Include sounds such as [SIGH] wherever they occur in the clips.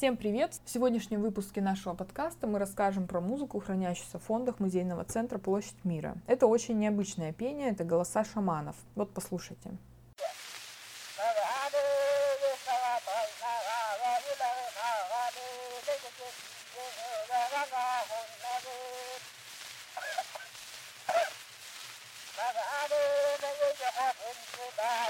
Всем привет! В сегодняшнем выпуске нашего подкаста мы расскажем про музыку, хранящуюся в фондах музейного центра «Площадь мира». Это очень необычное пение, это голоса шаманов. Вот послушайте. [LAUGHS]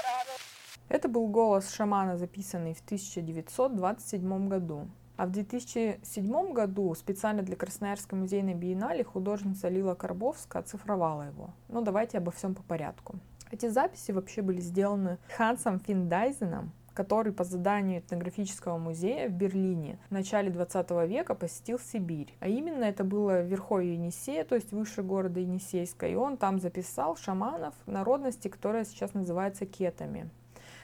Это был голос шамана, записанный в 1927 году. А в 2007 году специально для Красноярской музейной биеннале художница Лила Карбовская оцифровала его. Ну давайте обо всем по порядку. Эти записи вообще были сделаны Хансом Финдайзеном, который по заданию этнографического музея в Берлине в начале 20 века посетил Сибирь. А именно это было в Верховье Енисея, то есть выше города Енисейска, и он там записал шаманов народности, которая сейчас называется кетами.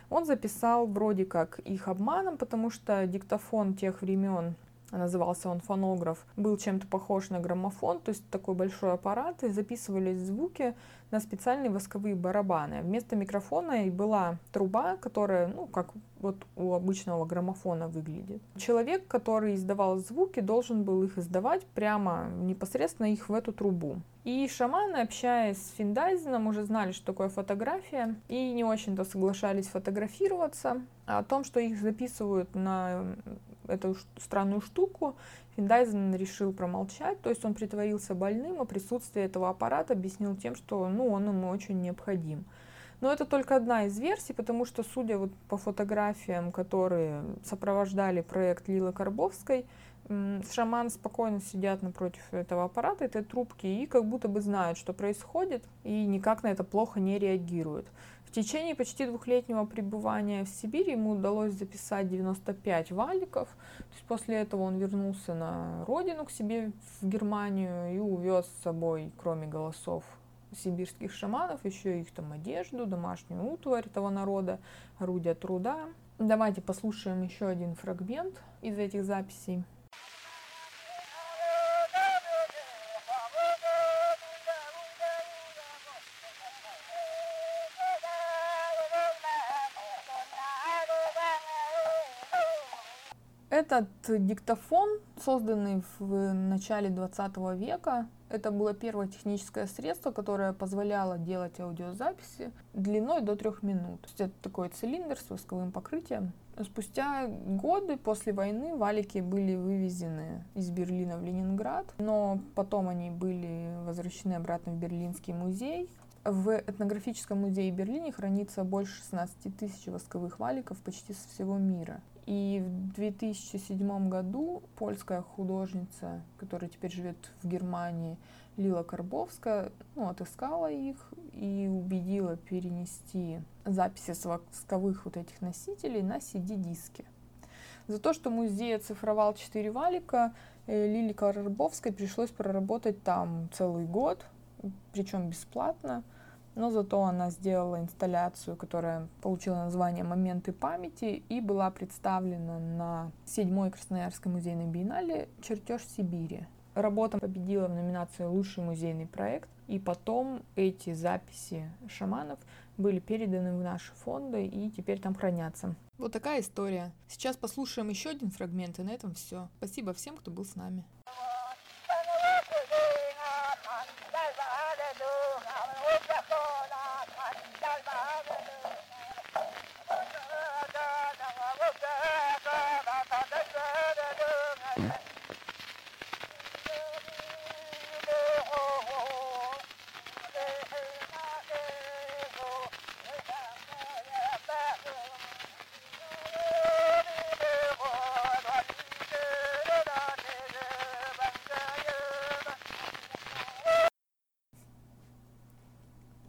Он записал вроде как их обманом, потому что диктофон тех времен назывался он фонограф, был чем-то похож на граммофон, то есть такой большой аппарат, и записывались звуки на специальные восковые барабаны. Вместо микрофона и была труба, которая, ну, как вот у обычного граммофона выглядит. Человек, который издавал звуки, должен был их издавать прямо непосредственно их в эту трубу. И шаманы, общаясь с Финдайзеном, уже знали, что такое фотография, и не очень-то соглашались фотографироваться. О том, что их записывают на эту странную штуку, Финдайзен решил промолчать, то есть он притворился больным, а присутствие этого аппарата объяснил тем, что ну, он ему очень необходим. Но это только одна из версий, потому что, судя вот по фотографиям, которые сопровождали проект Лилы Карбовской, шаман спокойно сидят напротив этого аппарата, этой трубки, и как будто бы знают, что происходит, и никак на это плохо не реагируют. В течение почти двухлетнего пребывания в Сибири ему удалось записать 95 валиков. То есть после этого он вернулся на родину к себе в Германию и увез с собой, кроме голосов сибирских шаманов, еще их там одежду, домашнюю утварь этого народа, орудия труда. Давайте послушаем еще один фрагмент из этих записей. Этот диктофон, созданный в начале 20 века, это было первое техническое средство, которое позволяло делать аудиозаписи длиной до трех минут. То есть это такой цилиндр с восковым покрытием. Спустя годы после войны валики были вывезены из Берлина в Ленинград, но потом они были возвращены обратно в Берлинский музей. В этнографическом музее Берлине хранится больше 16 тысяч восковых валиков почти со всего мира. И в 2007 году польская художница, которая теперь живет в Германии, Лила Карбовская, ну, отыскала их и убедила перенести записи с восковых вот этих носителей на CD-диски. За то, что музей оцифровал четыре валика, э, Лиле Карбовской пришлось проработать там целый год, причем бесплатно но зато она сделала инсталляцию, которая получила название «Моменты памяти» и была представлена на седьмой Красноярской музейной биеннале «Чертеж Сибири». Работа победила в номинации «Лучший музейный проект», и потом эти записи шаманов были переданы в наши фонды и теперь там хранятся. Вот такая история. Сейчас послушаем еще один фрагмент, и на этом все. Спасибо всем, кто был с нами. Mm-hmm.